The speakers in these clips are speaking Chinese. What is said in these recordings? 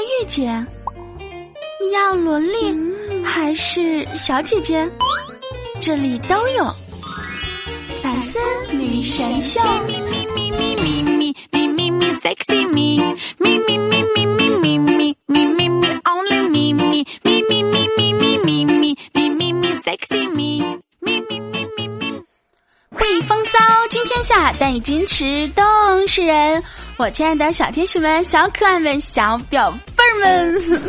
御姐？要萝莉还是小姐姐？这里都有。百思女神秀。会风骚惊天下，但以矜持动世人。我亲爱的小天使们、小可爱们、小表们，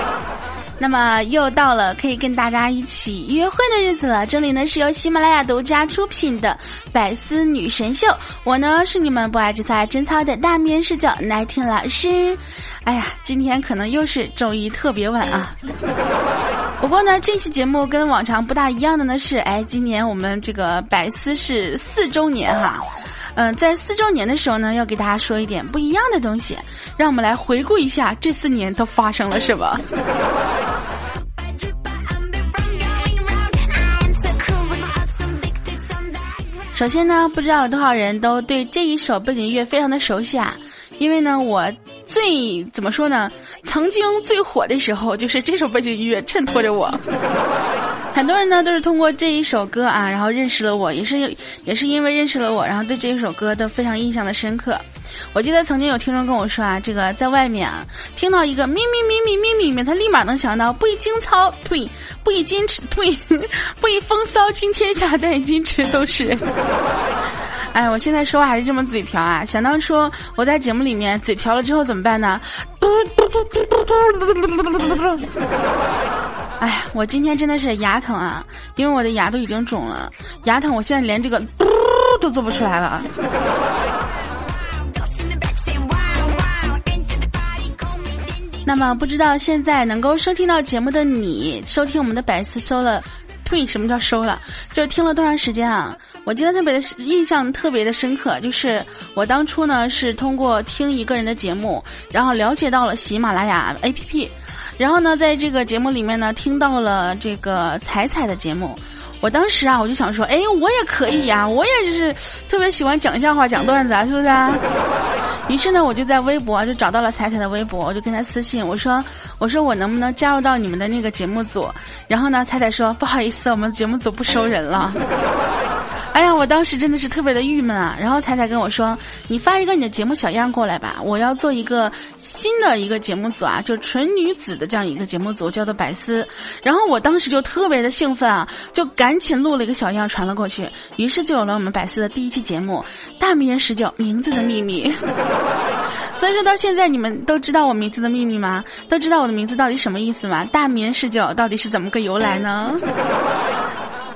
那么又到了可以跟大家一起约会的日子了。这里呢是由喜马拉雅独家出品的《百思女神秀》，我呢是你们不爱吃菜真操的大面试者奶听老师。哎呀，今天可能又是周一特别晚啊。不过呢，这期节目跟往常不大一样的呢是，哎，今年我们这个百思是四周年哈。嗯，在四周年的时候呢，要给大家说一点不一样的东西，让我们来回顾一下这四年都发生了什么。首先呢，不知道有多少人都对这一首背景音乐非常的熟悉啊，因为呢，我最怎么说呢，曾经最火的时候就是这首背景音乐衬托着我。很多人呢都是通过这一首歌啊，然后认识了我，也是也是因为认识了我，然后对这一首歌都非常印象的深刻。我记得曾经有听众跟我说啊，这个在外面啊听到一个咪咪咪咪咪咪咪，他立马能想到不以惊操退，不以矜持退，不以风骚惊天下，但以矜持斗世人。哎，我现在说话还是这么嘴瓢啊！想当初我在节目里面嘴瓢了之后怎么办呢？哎，我今天真的是牙疼啊，因为我的牙都已经肿了，牙疼，我现在连这个嘟都做不出来了。那么，不知道现在能够收听到节目的你，收听我们的百思收了，呸，什么叫收了？就是听了多长时间啊？我记得特别的印象特别的深刻，就是我当初呢是通过听一个人的节目，然后了解到了喜马拉雅 APP。然后呢，在这个节目里面呢，听到了这个彩彩的节目，我当时啊，我就想说，哎，我也可以呀，我也就是特别喜欢讲笑话、讲段子啊，是不是啊？于是呢，我就在微博就找到了彩彩的微博，我就跟他私信，我说，我说我能不能加入到你们的那个节目组？然后呢，彩彩说，不好意思，我们节目组不收人了。哎呀，我当时真的是特别的郁闷啊！然后彩彩跟我说：“你发一个你的节目小样过来吧，我要做一个新的一个节目组啊，就纯女子的这样一个节目组，叫做百思。”然后我当时就特别的兴奋啊，就赶紧录了一个小样传了过去，于是就有了我们百思的第一期节目《大名人十九名字的秘密》。所以说到现在，你们都知道我名字的秘密吗？都知道我的名字到底什么意思吗？大名人十九到底是怎么个由来呢？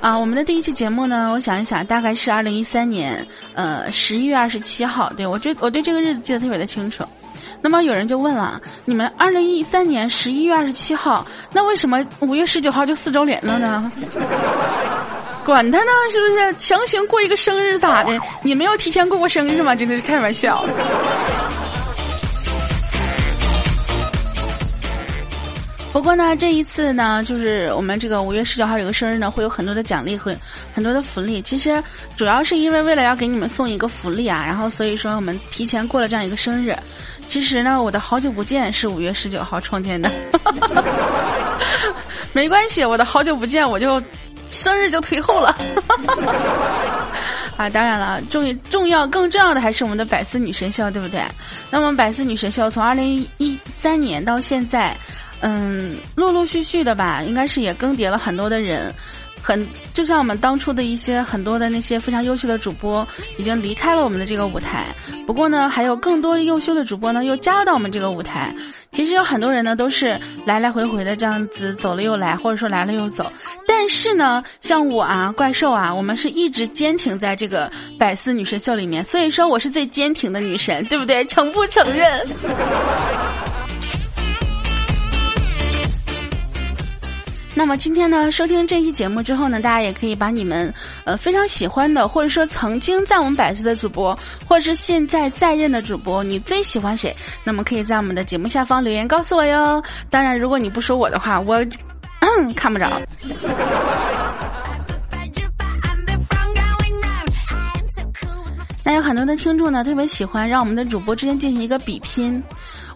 啊，我们的第一期节目呢，我想一想，大概是二零一三年，呃，十一月二十七号。对我觉我对这个日子记得特别的清楚。那么有人就问了，你们二零一三年十一月二十七号，那为什么五月十九号就四周年了呢？管他呢，是不是强行过一个生日咋的？你没有提前过过生日吗？真的是开玩笑。不过呢，这一次呢，就是我们这个五月十九号这个生日呢，会有很多的奖励和很多的福利。其实主要是因为为了要给你们送一个福利啊，然后所以说我们提前过了这样一个生日。其实呢，我的好久不见是五月十九号创建的，没关系，我的好久不见我就生日就推后了。啊，当然了，重重要更重要的还是我们的百思女神秀，对不对？那么百思女神秀从二零一三年到现在。嗯，陆陆续续的吧，应该是也更迭了很多的人，很就像我们当初的一些很多的那些非常优秀的主播已经离开了我们的这个舞台。不过呢，还有更多优秀的主播呢又加入到我们这个舞台。其实有很多人呢都是来来回回的这样子走了又来，或者说来了又走。但是呢，像我啊，怪兽啊，我们是一直坚挺在这个百思女神秀里面，所以说我是最坚挺的女神，对不对？承不承认？那么今天呢，收听这期节目之后呢，大家也可以把你们呃非常喜欢的，或者说曾经在我们百岁的主播，或者是现在在任的主播，你最喜欢谁？那么可以在我们的节目下方留言告诉我哟。当然，如果你不说我的话，我看不着。那有很多的听众呢，特别喜欢让我们的主播之间进行一个比拼。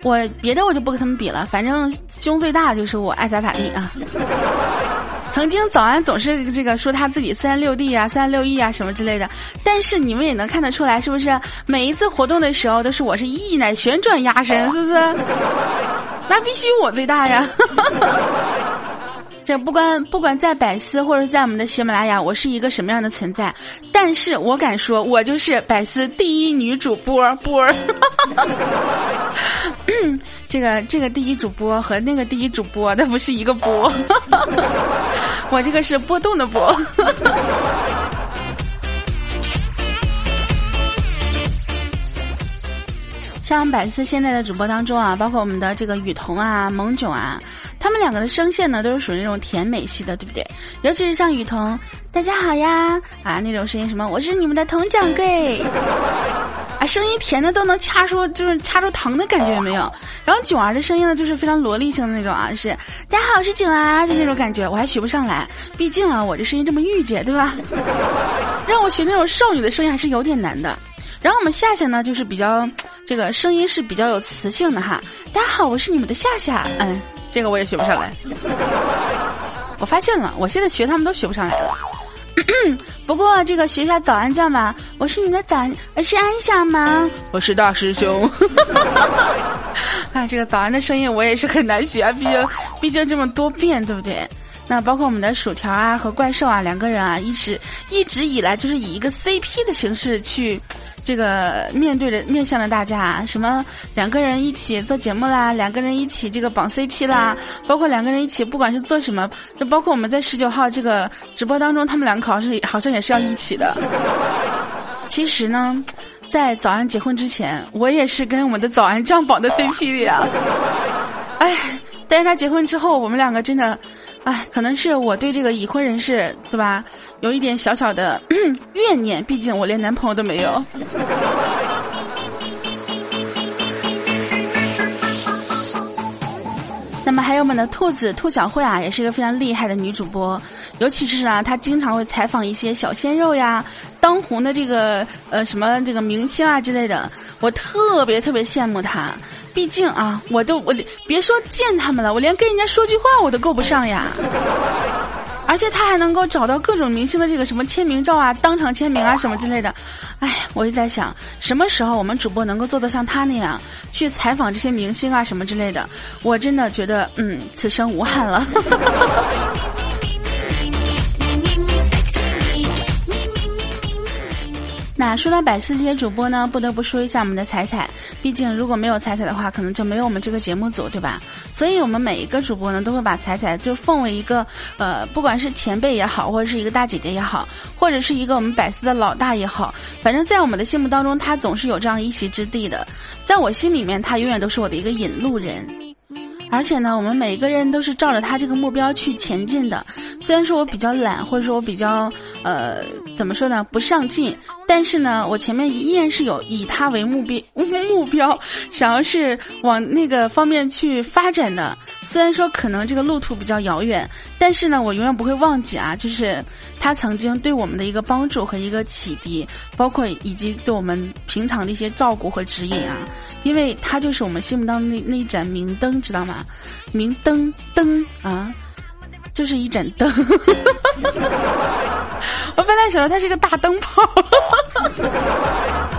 我别的我就不跟他们比了，反正胸最大的就是我，爱咋咋地啊。曾经早安总是这个说他自己三六 D 啊、三六 E 啊什么之类的，但是你们也能看得出来，是不是？每一次活动的时候都是我是 E 呢旋转压身，是不是？那必须我最大呀！这不管不管在百思或者在我们的喜马拉雅，我是一个什么样的存在？但是我敢说，我就是百思第一女主播波儿。这个这个第一主播和那个第一主播，那不是一个波。我这个是波动的波。像百思现在的主播当中啊，包括我们的这个雨桐啊、萌囧啊，他们两个的声线呢，都是属于那种甜美系的，对不对？尤其是像雨桐，大家好呀啊那种声音，什么我是你们的佟掌柜。啊，声音甜的都能掐出，就是掐出糖的感觉有没有？然后囧儿的声音呢，就是非常萝莉性的那种啊，是大家好，我是囧儿，就那种感觉，我还学不上来，毕竟啊，我这声音这么御姐，对吧？让我学那种少女的声音还是有点难的。然后我们夏夏呢，就是比较这个声音是比较有磁性的哈。大家好，我是你们的夏夏，嗯，这个我也学不上来。我发现了，我现在学他们都学不上来了。不过这个学一下早安叫嘛，我是你的早安，是安夏吗？我是大师兄。啊，这个早安的声音我也是很难学啊，毕竟毕竟这么多变，对不对？那包括我们的薯条啊和怪兽啊两个人啊，一直一直以来就是以一个 CP 的形式去。这个面对着面向着大家，什么两个人一起做节目啦，两个人一起这个绑 CP 啦，包括两个人一起不管是做什么，就包括我们在十九号这个直播当中，他们两个好像好像也是要一起的。其实呢，在早安结婚之前，我也是跟我们的早安酱绑的 CP 的呀。哎，但是他结婚之后，我们两个真的。哎，可能是我对这个已婚人士，对吧，有一点小小的 怨念。毕竟我连男朋友都没有。那么还有我们的兔子兔小慧啊，也是一个非常厉害的女主播。尤其是啊，她经常会采访一些小鲜肉呀、当红的这个呃什么这个明星啊之类的。我特别特别羡慕她。毕竟啊，我都我别说见他们了，我连跟人家说句话我都够不上呀。而且他还能够找到各种明星的这个什么签名照啊，当场签名啊什么之类的。哎，我就在想，什么时候我们主播能够做得像他那样去采访这些明星啊什么之类的？我真的觉得，嗯，此生无憾了。说到百思这些主播呢，不得不说一下我们的彩彩。毕竟如果没有彩彩的话，可能就没有我们这个节目组，对吧？所以我们每一个主播呢，都会把彩彩就奉为一个呃，不管是前辈也好，或者是一个大姐姐也好，或者是一个我们百思的老大也好，反正在我们的心目当中，他总是有这样一席之地的。在我心里面，他永远都是我的一个引路人。而且呢，我们每一个人都是照着他这个目标去前进的。虽然说我比较懒，或者说我比较呃，怎么说呢，不上进，但是呢，我前面依然是有以他为目标目标，想要是往那个方面去发展的。虽然说可能这个路途比较遥远，但是呢，我永远不会忘记啊，就是他曾经对我们的一个帮助和一个启迪，包括以及对我们平常的一些照顾和指引啊。因为他就是我们心目当中那那一盏明灯，知道吗？明灯灯啊，就是一盏灯。我本来想说他是个大灯泡。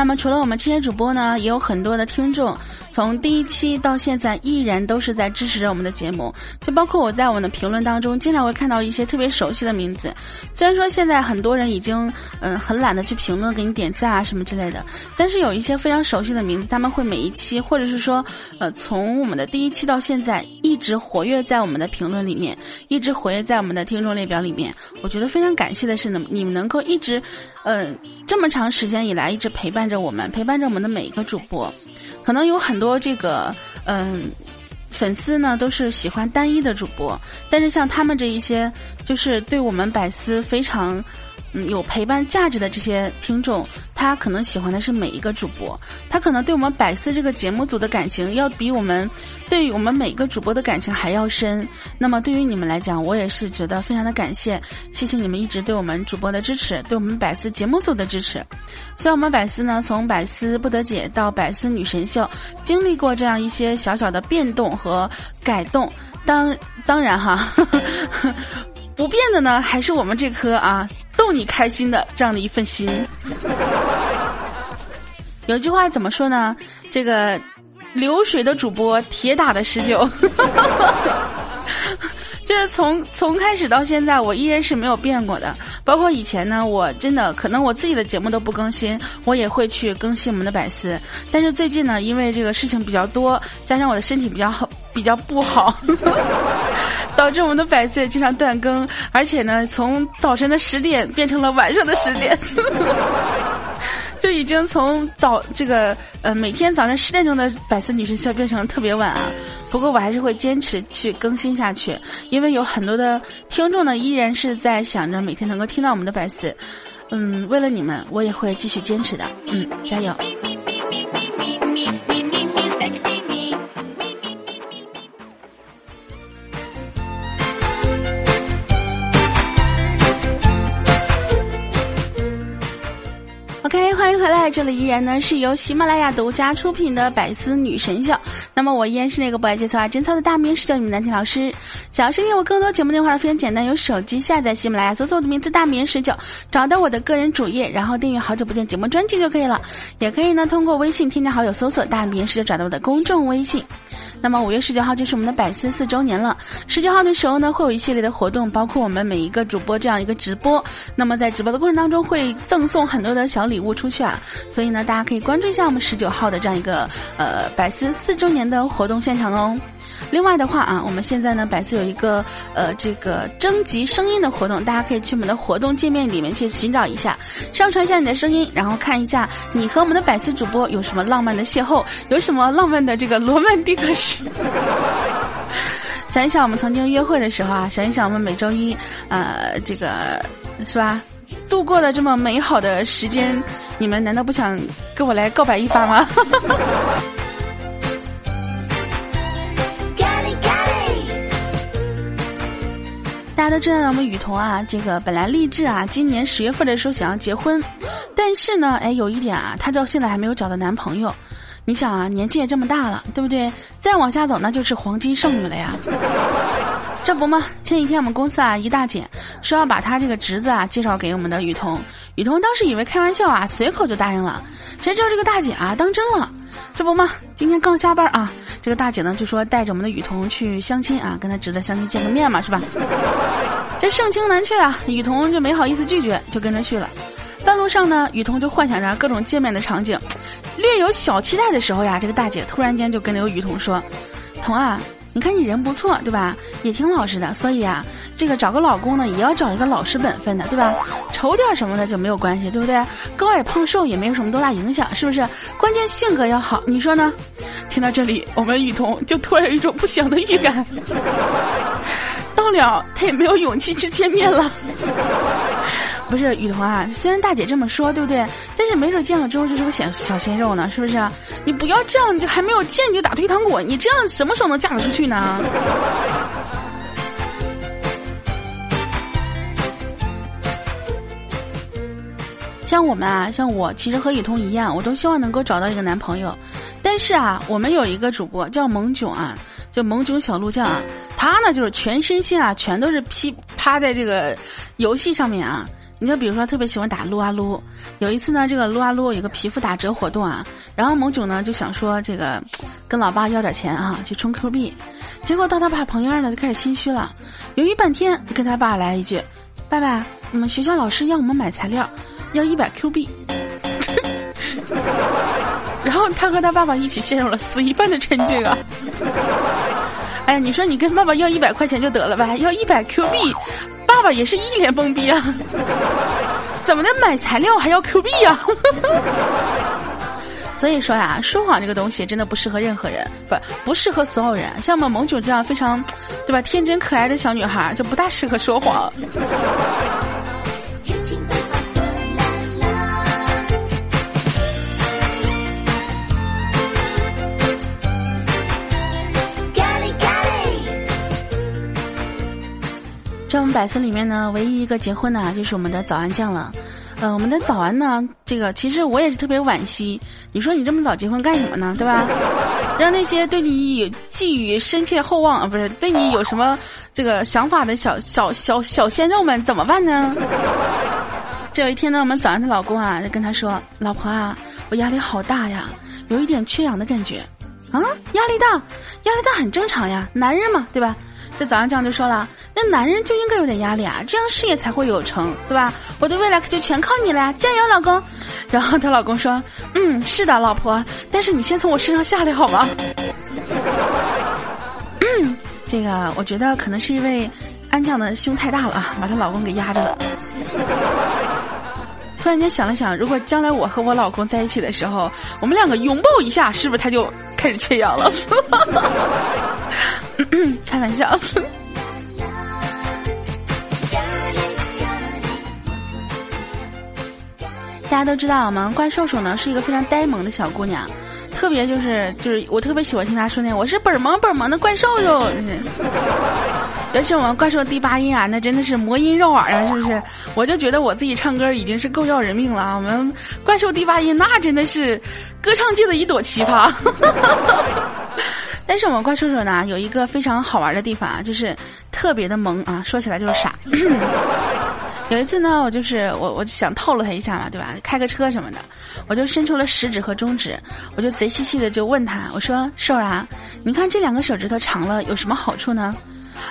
那么除了我们这些主播呢，也有很多的听众。从第一期到现在，依然都是在支持着我们的节目，就包括我在我们的评论当中，经常会看到一些特别熟悉的名字。虽然说现在很多人已经嗯很懒得去评论给你点赞啊什么之类的，但是有一些非常熟悉的名字，他们会每一期或者是说呃从我们的第一期到现在一直活跃在我们的评论里面，一直活跃在我们的听众列表里面。我觉得非常感谢的是呢，你们能够一直嗯这么长时间以来一直陪伴着我们，陪伴着我们的每一个主播。可能有很多这个嗯粉丝呢，都是喜欢单一的主播，但是像他们这一些，就是对我们百思非常嗯有陪伴价值的这些听众，他可能喜欢的是每一个主播，他可能对我们百思这个节目组的感情要比我们对于我们每一个主播的感情还要深。那么对于你们来讲，我也是觉得非常的感谢，谢谢你们一直对我们主播的支持，对我们百思节目组的支持。虽然我们百思呢，从百思不得解到百思女神秀，经历过这样一些小小的变动和改动。当当然哈，不变的呢，还是我们这颗啊逗你开心的这样的一份心。有句话怎么说呢？这个流水的主播，铁打的十九。就是从从开始到现在，我依然是没有变过的。包括以前呢，我真的可能我自己的节目都不更新，我也会去更新我们的百思。但是最近呢，因为这个事情比较多，加上我的身体比较好，比较不好，导致我们的百思也经常断更，而且呢，从早晨的十点变成了晚上的十点。就已经从早这个呃每天早上十点钟的百思女神秀变成特别晚啊，不过我还是会坚持去更新下去，因为有很多的听众呢依然是在想着每天能够听到我们的百思，嗯，为了你们，我也会继续坚持的，嗯，加油。这里依然呢是由喜马拉雅独家出品的百思女神秀。那么我依然是那个不爱节操爱贞操的大名，是叫你们南青老师。想要收听我更多节目内容的话，非常简单，有手机下载喜马拉雅，搜索我的名字大名十九，找到我的个人主页，然后订阅好久不见节目专辑就可以了。也可以呢通过微信添加好友，搜索大名十九，找到我的公众微信。那么五月十九号就是我们的百思四周年了。十九号的时候呢，会有一系列的活动，包括我们每一个主播这样一个直播。那么在直播的过程当中，会赠送很多的小礼物出去啊。所以呢，大家可以关注一下我们十九号的这样一个呃百思四周年的活动现场哦。另外的话啊，我们现在呢，百思有一个呃这个征集声音的活动，大家可以去我们的活动界面里面去寻找一下，上传一下你的声音，然后看一下你和我们的百思主播有什么浪漫的邂逅，有什么浪漫的这个罗曼蒂克史。想一想我们曾经约会的时候啊，想一想我们每周一呃这个是吧度过的这么美好的时间，你们难道不想跟我来告白一发吗？那这样，我们雨桐啊，这个本来励志啊，今年十月份的时候想要结婚，但是呢，哎，有一点啊，她到现在还没有找到男朋友。你想啊，年纪也这么大了，对不对？再往下走，那就是黄金剩女了呀。这不吗？前几天我们公司啊，一大姐说要把她这个侄子啊介绍给我们的雨桐，雨桐当时以为开玩笑啊，随口就答应了。谁知道这个大姐啊当真了。这不吗？今天刚下班啊，这个大姐呢就说带着我们的雨桐去相亲啊，跟她侄子相亲见个面嘛，是吧？这盛情难却啊，雨桐就没好意思拒绝，就跟着去了。半路上呢，雨桐就幻想着各种见面的场景，略有小期待的时候呀，这个大姐突然间就跟那个雨桐说：“桐啊。”你看你人不错，对吧？也挺老实的，所以啊，这个找个老公呢，也要找一个老实本分的，对吧？丑点什么的就没有关系，对不对？高矮胖瘦也没有什么多大影响，是不是？关键性格要好，你说呢？听到这里，我们雨桐就突然有一种不祥的预感，到了他也没有勇气去见面了。不是雨桐啊，虽然大姐这么说，对不对？但是没准见了之后就是个小小鲜肉呢，是不是？你不要这样，你就还没有见你就打退堂鼓，你这样什么时候能嫁得出去呢？像我们啊，像我，其实和雨桐一样，我都希望能够找到一个男朋友。但是啊，我们有一个主播叫萌囧啊，就萌囧小鹿酱啊，他呢就是全身心啊，全都是披趴在这个游戏上面啊。你就比如说特别喜欢打撸啊撸，有一次呢，这个撸啊撸有个皮肤打折活动啊，然后萌囧呢就想说这个跟老爸要点钱啊，去充 Q 币，结果到他爸朋友呢就开始心虚了，犹豫半天跟他爸来一句：“爸爸，我们学校老师要我们买材料，要一百 Q 币。”然后他和他爸爸一起陷入了死一般的沉静啊！哎，你说你跟爸爸要一百块钱就得了呗，要一百 Q 币。爸爸也是一脸懵逼啊！怎么能买材料还要 Q 币呀？所以说呀，说谎这个东西真的不适合任何人，不不适合所有人。像我们萌九这样非常，对吧？天真可爱的小女孩就不大适合说谎。在我们百思里面呢，唯一一个结婚的，就是我们的早安酱了。呃，我们的早安呢，这个其实我也是特别惋惜。你说你这么早结婚干什么呢？对吧？让那些对你寄予深切厚望啊，不是对你有什么这个想法的小小小小鲜肉们怎么办呢？这有一天呢，我们早安的老公啊，就跟他说：“老婆啊，我压力好大呀，有一点缺氧的感觉。”啊，压力大，压力大很正常呀，男人嘛，对吧？这早上这样就说了，那男人就应该有点压力啊，这样事业才会有成，对吧？我的未来可就全靠你了呀，加油，老公！然后她老公说：“嗯，是的，老婆，但是你先从我身上下来好吗？”嗯，这个我觉得可能是因为安酱的胸太大了，把她老公给压着了。突然间想了想，如果将来我和我老公在一起的时候，我们两个拥抱一下，是不是他就开始缺氧了？开玩笑。大家都知道，我们怪兽兽呢是一个非常呆萌的小姑娘，特别就是就是我特别喜欢听她说那我是本萌本萌的怪兽兽。尤其我们怪兽第八音啊，那真的是魔音绕耳啊，是不是？我就觉得我自己唱歌已经是够要人命了啊！我们怪兽第八音那真的是歌唱界的一朵奇葩。但是我们怪兽兽呢，有一个非常好玩的地方啊，就是特别的萌啊，说起来就是傻。有一次呢，我就是我，我想套路他一下嘛，对吧？开个车什么的，我就伸出了食指和中指，我就贼兮兮的就问他，我说：“兽啊，你看这两个手指头长了有什么好处呢？”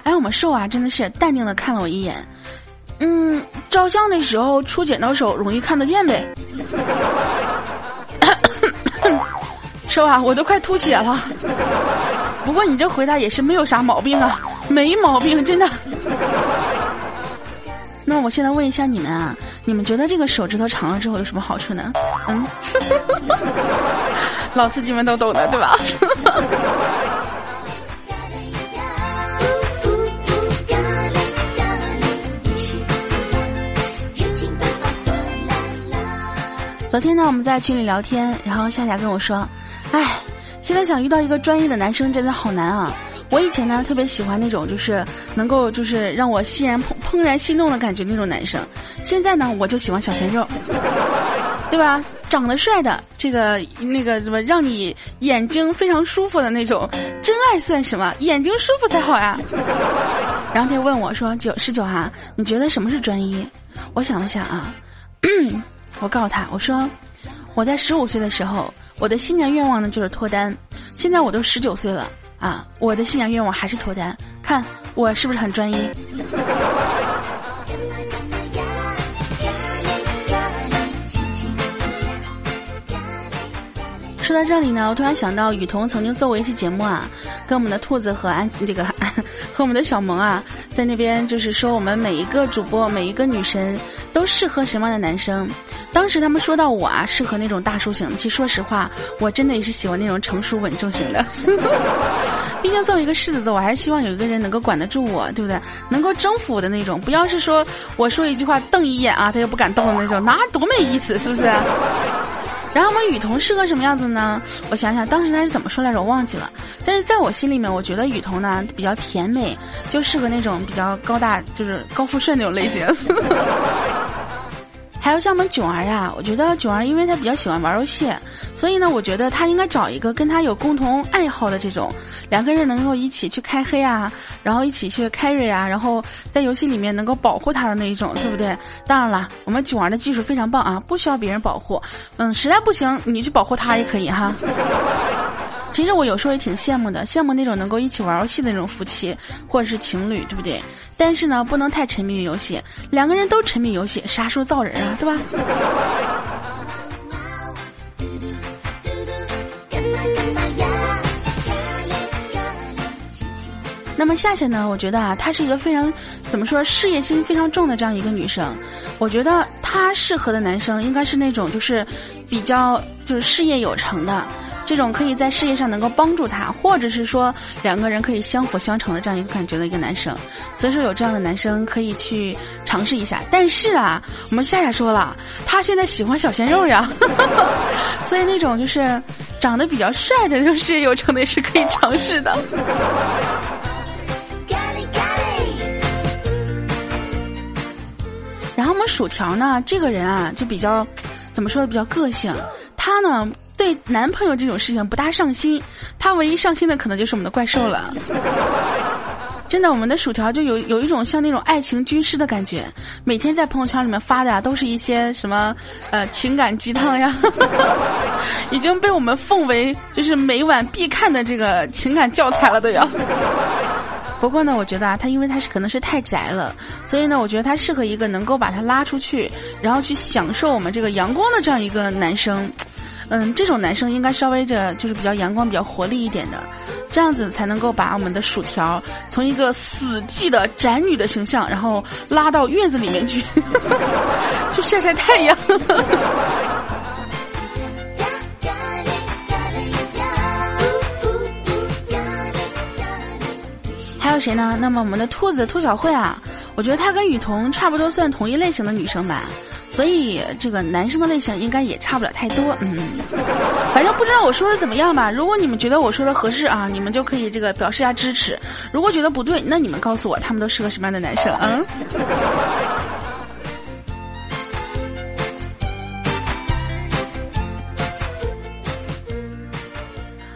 哎，我们兽啊，真的是淡定的看了我一眼，嗯，照相的时候出剪刀手容易看得见呗。兽啊，我都快吐血了。不过你这回答也是没有啥毛病啊，没毛病，真的。那我现在问一下你们啊，你们觉得这个手指头长了之后有什么好处呢？嗯，老司机们都懂的，对吧？昨天呢，我们在群里聊天，然后夏夏跟我说：“哎，现在想遇到一个专业的男生真的好难啊！我以前呢特别喜欢那种就是能够就是让我欣然怦怦然心动的感觉那种男生，现在呢我就喜欢小鲜肉，对吧？长得帅的，这个那个怎么让你眼睛非常舒服的那种，真爱算什么？眼睛舒服才好呀！”然后就问我说：“九十九哈，你觉得什么是专一？”我想了想啊。我告诉他，我说我在十五岁的时候，我的新年愿望呢就是脱单。现在我都十九岁了啊，我的新年愿望还是脱单。看我是不是很专一？说到这里呢，我突然想到雨桐曾经做过一期节目啊，跟我们的兔子和安这个 和我们的小萌啊，在那边就是说我们每一个主播每一个女神都适合什么样的男生。当时他们说到我啊，适合那种大叔型。其实说实话，我真的也是喜欢那种成熟稳重型的。毕竟作为一个狮子座，我还是希望有一个人能够管得住我，对不对？能够征服我的那种，不要是说我说一句话瞪一眼啊，他就不敢动的那种，那多没意思，是不是？然后我们雨桐适合什么样子呢？我想想，当时他是怎么说来着？我忘记了。但是在我心里面，我觉得雨桐呢比较甜美，就适合那种比较高大，就是高富帅那种类型。还有像我们囧儿啊，我觉得囧儿因为他比较喜欢玩游戏，所以呢，我觉得他应该找一个跟他有共同爱好的这种，两个人能够一起去开黑啊，然后一起去开瑞啊，然后在游戏里面能够保护他的那一种，对不对？当然了，我们囧儿的技术非常棒啊，不需要别人保护，嗯，实在不行你去保护他也可以哈。其实我有时候也挺羡慕的，羡慕那种能够一起玩游戏的那种夫妻或者是情侣，对不对？但是呢，不能太沉迷于游戏，两个人都沉迷游戏，啥时候造人啊？对吧？那么夏夏呢？我觉得啊，她是一个非常怎么说事业心非常重的这样一个女生，我觉得她适合的男生应该是那种就是比较就是事业有成的。这种可以在事业上能够帮助他，或者是说两个人可以相辅相成的这样一个感觉的一个男生，所以说有这样的男生可以去尝试一下。但是啊，我们夏夏说了，他现在喜欢小鲜肉呀，所以那种就是长得比较帅的那种事业有成的是可以尝试的。然后我们薯条呢，这个人啊，就比较怎么说呢，比较个性。他呢，对男朋友这种事情不大上心，他唯一上心的可能就是我们的怪兽了。真的，我们的薯条就有有一种像那种爱情军师的感觉，每天在朋友圈里面发的呀，都是一些什么呃情感鸡汤呀，已经被我们奉为就是每晚必看的这个情感教材了都要。不过呢，我觉得啊，他因为他是可能是太宅了，所以呢，我觉得他适合一个能够把他拉出去，然后去享受我们这个阳光的这样一个男生。嗯，这种男生应该稍微的，就是比较阳光、比较活力一点的，这样子才能够把我们的薯条从一个死寂的宅女的形象，然后拉到院子里面去，去晒晒太阳。还有谁呢？那么我们的兔子兔小慧啊，我觉得她跟雨桐差不多，算同一类型的女生吧。所以这个男生的类型应该也差不了太多，嗯，反正不知道我说的怎么样吧。如果你们觉得我说的合适啊，你们就可以这个表示一下支持；如果觉得不对，那你们告诉我他们都适合什么样的男生，嗯。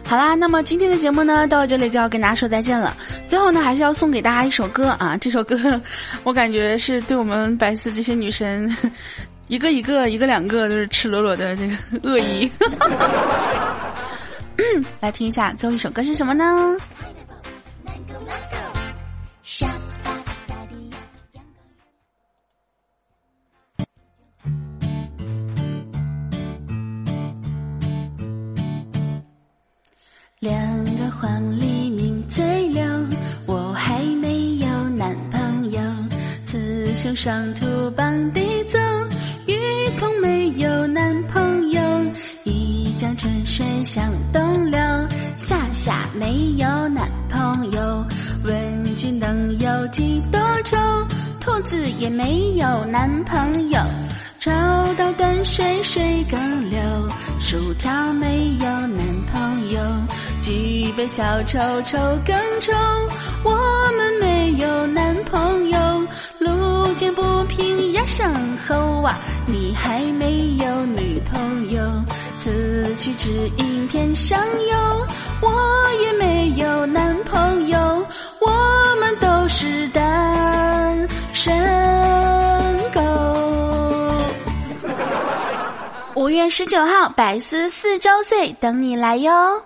好啦，那么今天的节目呢，到这里就要跟大家说再见了。最后呢，还是要送给大家一首歌啊！这首歌，我感觉是对我们百思这些女神，一个一个、一个两个都是赤裸裸的这个恶意。来听一下，最后一首歌是什么呢？两个黄鹂鸣翠柳，我还没有男朋友。雌雄双兔能有几多愁？兔子也没有男朋友。找到淡水水更流，薯条没有男朋友。举杯消愁愁更愁，我们没有男朋友。路见不平一声吼啊，你还没有女朋友。此去只应天上有，我也没有男朋友。是单身狗。五月十九号，百思四周岁，等你来哟。